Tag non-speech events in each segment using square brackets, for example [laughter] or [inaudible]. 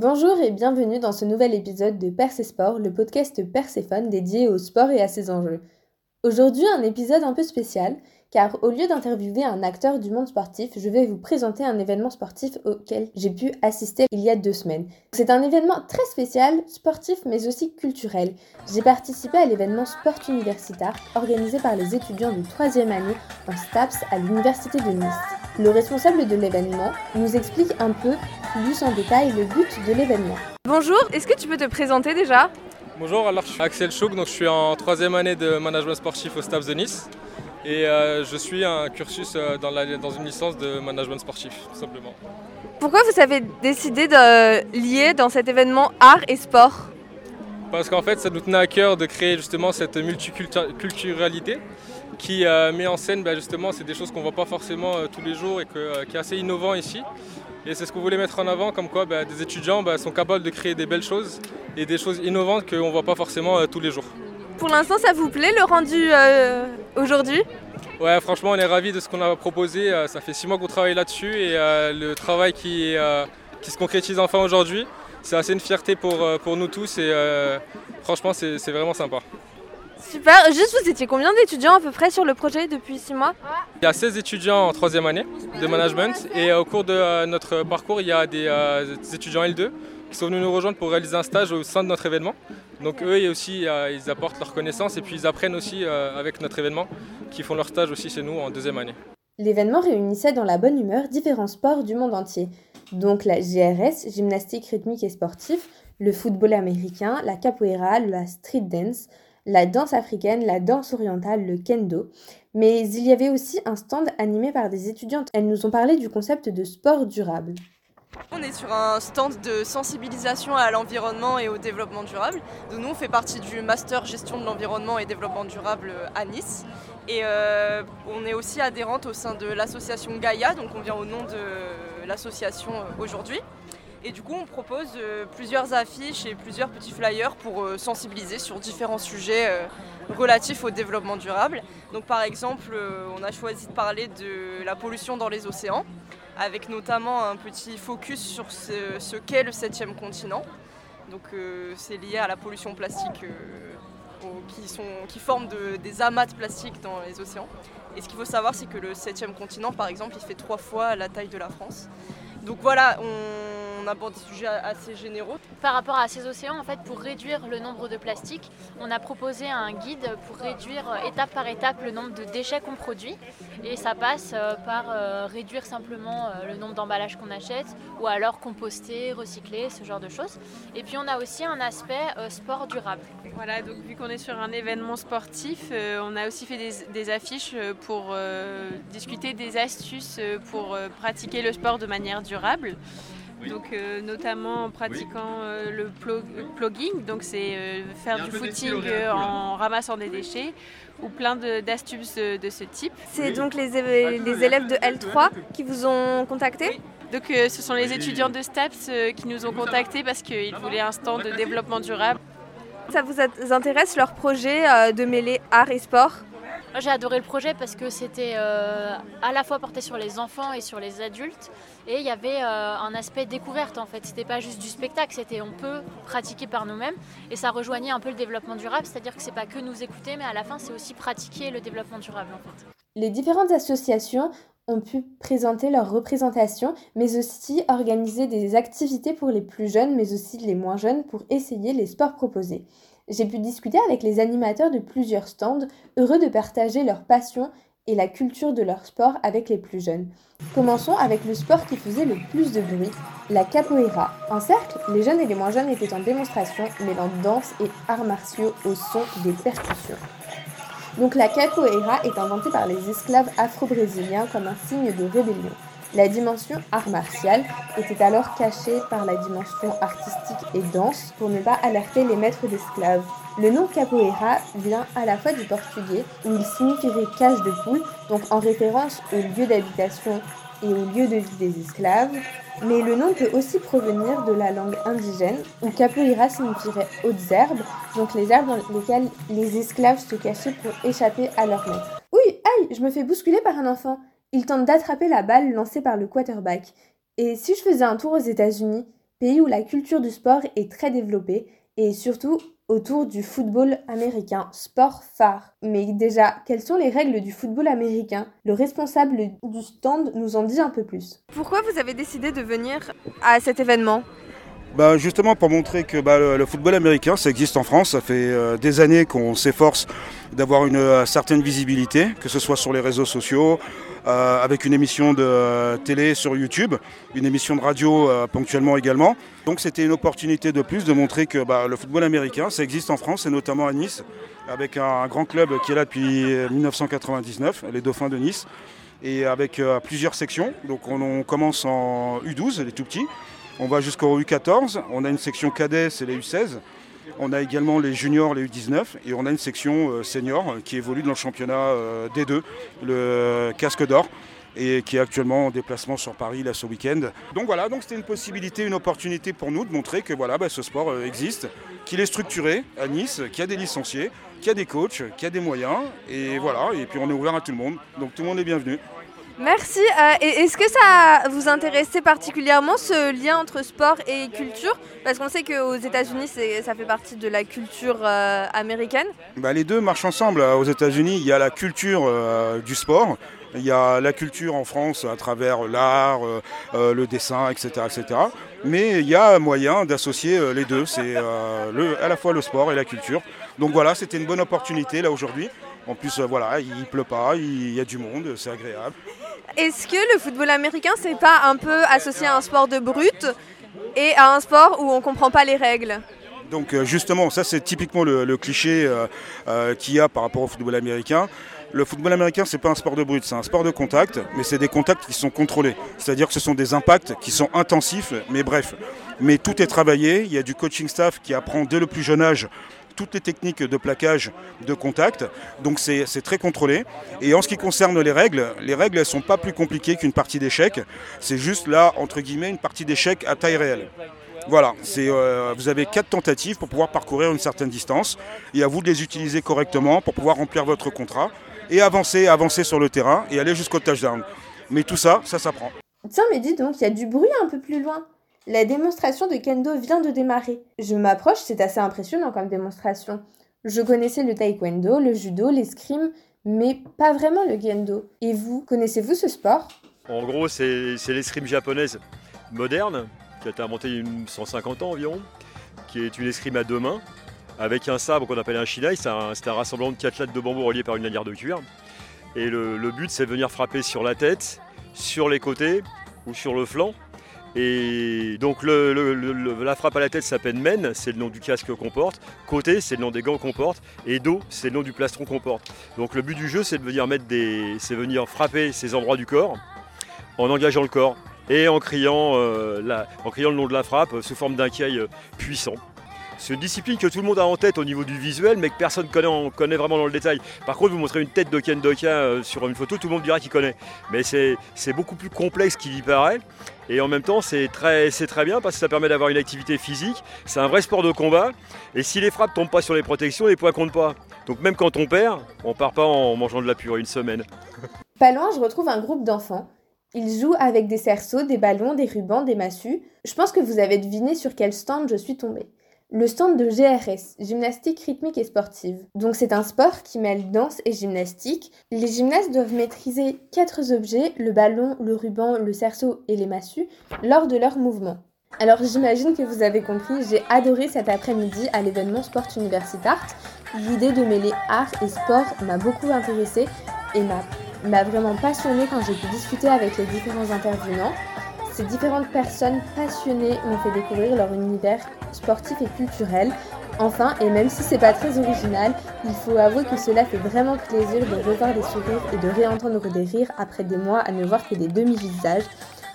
Bonjour et bienvenue dans ce nouvel épisode de Perse Sport, le podcast Perséphone dédié au sport et à ses enjeux. Aujourd'hui, un épisode un peu spécial, car au lieu d'interviewer un acteur du monde sportif, je vais vous présenter un événement sportif auquel j'ai pu assister il y a deux semaines. C'est un événement très spécial, sportif mais aussi culturel. J'ai participé à l'événement Sport Universitaire organisé par les étudiants de troisième année en STAPS à l'Université de Nice. Le responsable de l'événement nous explique un peu plus en détail le but de l'événement. Bonjour, est-ce que tu peux te présenter déjà? Bonjour, alors je suis Axel Chouk, donc je suis en troisième année de management sportif au STAPS de Nice et euh, je suis un cursus euh, dans, dans, une licence de management sportif, tout simplement. Pourquoi vous avez décidé de lier dans cet événement art et sport? Parce qu'en fait, ça nous tenait à cœur de créer justement cette multiculturalité qui euh, met en scène bah, justement c'est des choses qu'on ne voit pas forcément euh, tous les jours et qui est assez innovant ici. Et c'est ce qu'on voulait mettre en avant, comme quoi bah, des étudiants bah, sont capables de créer des belles choses et des choses innovantes qu'on ne voit pas forcément tous les jours. Pour l'instant, ça vous plaît le rendu aujourd'hui? Ouais, franchement, on est ravis de ce qu'on a proposé. ça fait six mois qu'on travaille là-dessus et le travail qui, qui, se concrétise enfin aujourd'hui, c'est assez une fierté pour, pour nous tous et franchement, c'est vraiment sympa. Super, juste vous étiez combien d'étudiants à peu près sur le projet depuis 6 mois Il y a 16 étudiants en troisième année de management et au cours de euh, notre parcours il y a euh, des, étudiants L2 qui sont venus nous rejoindre pour réaliser un stage au sein de notre événement. Donc eux aussi euh, ils apportent leurs connaissances et puis ils apprennent aussi avec notre événement qui font leur stage aussi chez nous en deuxième année. L'événement réunissait dans la bonne humeur différents sports du monde entier, donc la GRS, gymnastique rythmique et sportif, le football américain, la capoeira, la street dance, la danse africaine, la danse orientale, le kendo. Mais il y avait aussi un stand animé par des étudiantes. Elles nous ont parlé du concept de sport durable. On est sur un stand de sensibilisation à l'environnement et au développement durable. nous, on fait partie du master gestion de l'environnement et développement durable à Nice. Et euh, on est aussi adhérente au sein de l'association Gaïa, donc on vient au nom de l'association euh, aujourd'hui. Et du coup, on propose euh, plusieurs affiches et plusieurs petits flyers pour euh, sensibiliser sur différents sujets euh, relatifs au développement durable. Donc, par exemple, on a choisi de parler de la pollution dans les océans, avec notamment un petit focus sur ce, qu'est le septième continent. Donc, c'est lié à la pollution plastique qui, sont, qui forment des amas de plastique dans les océans. Et ce qu'il faut savoir, c'est que le septième continent, par exemple, il fait trois fois la taille de la France. Donc voilà, aborde des sujets assez généraux. Par rapport à ces océans, en fait, pour réduire le nombre de plastiques, on a proposé un guide pour réduire étape par étape le nombre de déchets qu'on produit. Et ça passe euh, par euh, réduire simplement euh, le nombre d'emballages qu'on achète ou alors composter, recycler, ce genre de choses. Et puis on a aussi un aspect sport durable. Voilà, donc vu qu'on est sur un événement sportif, on a aussi fait des, des affiches pour discuter des astuces pour pratiquer le sport de manière durable. Donc euh, notamment en pratiquant euh, le plugging, donc c'est euh, faire du footing en ramassant des déchets ou plein d'astuces de, ce type. C'est donc les, les, élèves de L3 qui vous ont contacté? Donc ce sont les étudiants de STAPS qui nous ont contactés parce qu'ils voulaient un stand de développement durable. Ça vous intéresse leur projet de mêler art et sport? J'ai adoré le projet parce que c'était euh, à la fois porté sur les enfants et sur les adultes. Et il y avait euh, un aspect découverte en fait. C'était pas juste du spectacle, c'était on peut pratiquer par nous-mêmes. Et ça rejoignait un peu le développement durable, c'est-à-dire que c'est pas que nous écouter, mais à la fin c'est aussi pratiquer le développement durable en fait. Les différentes associations ont pu présenter leur représentation, mais aussi organiser des activités pour les plus jeunes, mais aussi les moins jeunes, pour essayer les sports proposés. J'ai pu discuter avec les animateurs de plusieurs stands, heureux de partager leur passion et la culture de leur sport avec les plus jeunes. Commençons avec le sport qui faisait le plus de bruit, la capoeira. En cercle, les jeunes et les moins jeunes étaient en démonstration, mêlant danse et arts martiaux au son des percussions. Donc la capoeira est inventée par les esclaves afro-brésiliens comme un signe de rébellion. La dimension art martial était alors cachée par la dimension artistique et danse pour ne pas alerter les maîtres d'esclaves. Le nom capoeira vient à la fois du portugais où il signifierait cage de poule, donc en référence au lieu d'habitation et au lieu de vie des esclaves, mais le nom peut aussi provenir de la langue indigène où capoeira signifierait hautes herbes, donc les herbes dans lesquelles les esclaves se cachaient pour échapper à leur maître. Oui, aïe, je me fais bousculer par un enfant. Il tente d'attraper la balle lancée par le quarterback. Et si je faisais un tour aux États-Unis pays où la culture du sport est très développée et surtout autour du football américain, sport phare. Mais déjà, quelles sont les règles du football américain? Le responsable du stand nous en dit un peu plus. Pourquoi vous avez décidé de venir à cet événement? Bah justement pour montrer que bah, le, football américain, ça existe en France. Ça fait euh, des années qu'on s'efforce d'avoir une euh, certaine visibilité, que ce soit sur les réseaux sociaux, euh, avec une émission de télé sur YouTube, une émission de radio ponctuellement également. Donc c'était une opportunité de plus de montrer que bah, le football américain, ça existe en France et notamment à Nice, avec un, grand club qui est là depuis 1999, les Dauphins de Nice, et avec plusieurs sections. Donc on commence en U12, les tout petits. On va jusqu'au U14, on a une section cadet, c'est les U16. On a également les juniors, les U19, et on a une section euh, senior qui évolue dans le championnat euh, D2, le casque d'or, et qui est actuellement en déplacement sur Paris là ce week-end. Donc voilà, donc c'était une possibilité, une opportunité pour nous de montrer que voilà, bah, ce sport euh, existe, qu'il est structuré à Nice, qu'il y a des licenciés, qu'il y a des coachs, qu'il y a des moyens, et voilà, et puis on est ouvert à tout le monde. Donc tout le monde est bienvenu. Merci. Euh, est-ce que ça vous intéressait particulièrement ce lien entre sport et culture? Parce qu'on sait qu'aux États-Unis, ça fait partie de la culture euh, américaine. Bah, les deux marchent ensemble. Aux États-Unis, il y a la culture euh, du sport. Il y a la culture en France à travers l'art, le dessin, etc., etc. Mais il y a moyen d'associer les deux. C'est à la fois le sport et la culture. Donc voilà, c'était une bonne opportunité là aujourd'hui. En plus, voilà, il pleut pas, il y a du monde, c'est agréable. Est-ce que le football américain, c'est pas un peu associé à un sport de brut et à un sport où on comprend pas les règles donc euh, justement, ça c'est typiquement le, cliché euh, euh, qu'il y a par rapport au football américain. Le football américain, c'est pas un sport de brut, c'est un sport de contact, mais c'est des contacts qui sont contrôlés. C'est-à-dire que ce sont des impacts qui sont intensifs, mais bref. Mais tout est travaillé, il y a du coaching staff qui apprend dès le plus jeune âge toutes les techniques de plaquage, de contact. Donc c'est très contrôlé. Et en ce qui concerne les règles, les règles elles sont pas plus compliquées qu'une partie d'échecs. C'est juste là, entre guillemets, une partie d'échecs à taille réelle. Voilà, euh, vous avez quatre tentatives pour pouvoir parcourir une certaine distance et à vous de les utiliser correctement pour pouvoir remplir votre contrat et avancer, avancer sur le terrain et aller jusqu'au touchdown. Mais tout ça, ça s'apprend. Tiens, mais dis donc, il y a du bruit un peu plus loin. La démonstration de kendo vient de démarrer. Je m'approche, c'est assez impressionnant comme démonstration. Je connaissais le taekwondo, le judo, l'escrime, mais pas vraiment le kendo. Et vous, connaissez-vous ce sport? En gros, c'est l'escrime japonaise moderne, qui a été inventée il y a 150 ans environ, qui est une escrime à deux mains, avec un sabre qu'on appelle un shinai, c'est un, rassemblement de quatre lattes de bambou reliées par une lanière de cuir. Et le, le but, c'est de venir frapper sur la tête, sur les côtés ou sur le flanc et donc la frappe à la tête s'appelle men, c'est le nom du casque qu'on porte. Côté, c'est le nom des gants qu'on porte. Et dos, c'est le nom du plastron qu'on porte. Donc le but du jeu, c'est de venir mettre c'est venir frapper ces endroits du corps en engageant le corps et en criant, euh, en criant le nom de la frappe sous forme d'un caille puissant. C'est une discipline que tout le monde a en tête au niveau du visuel, mais que personne connaît, connaît vraiment dans le détail. Par contre, vous montrez une tête de Ken Doka euh, sur une photo, tout le monde dira qu'il connaît. Mais c'est beaucoup plus complexe qu'il y paraît. Et en même temps, c'est très, très bien parce que ça permet d'avoir une activité physique. C'est un vrai sport de combat. Et si les frappes tombent pas sur les protections, les points comptent pas. Donc même quand on perd, on part pas en mangeant de la purée une semaine. [laughs] Pas loin, je retrouve un groupe d'enfants. Ils jouent avec des cerceaux, des ballons, des rubans, des massues. Je pense que vous avez deviné sur quel stand je suis tombée le stand de GRS, gymnastique rythmique et sportive. Donc c'est un sport qui mêle danse et gymnastique. Les gymnastes doivent maîtriser quatre objets, le ballon, le ruban, le cerceau et les massues, lors de leurs mouvements. Alors j'imagine que vous avez compris, j'ai adoré cet après-midi à l'événement Sport Universitart. L'idée de mêler art et sport m'a beaucoup intéressée et m'a vraiment passionnée quand j'ai pu discuter avec les différents intervenants. Ces différentes personnes passionnées m'ont fait découvrir leur univers sportif et culturel. Enfin, et même si c'est pas très original, il faut avouer que cela fait vraiment plaisir de revoir des sourires et de réentendre des rires après des mois à ne voir que des demi-visages.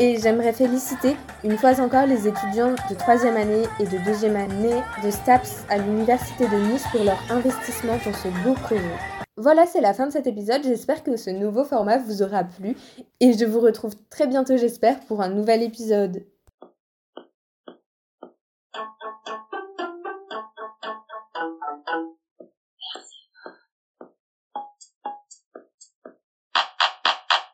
Et j'aimerais féliciter une fois encore les étudiants de troisième année et de deuxième année de STAPS à l'Université de Nice pour leur investissement dans ce beau projet. Voilà, c'est la fin de cet épisode. J'espère que ce nouveau format vous aura plu et je vous retrouve très bientôt, j'espère, pour un nouvel épisode.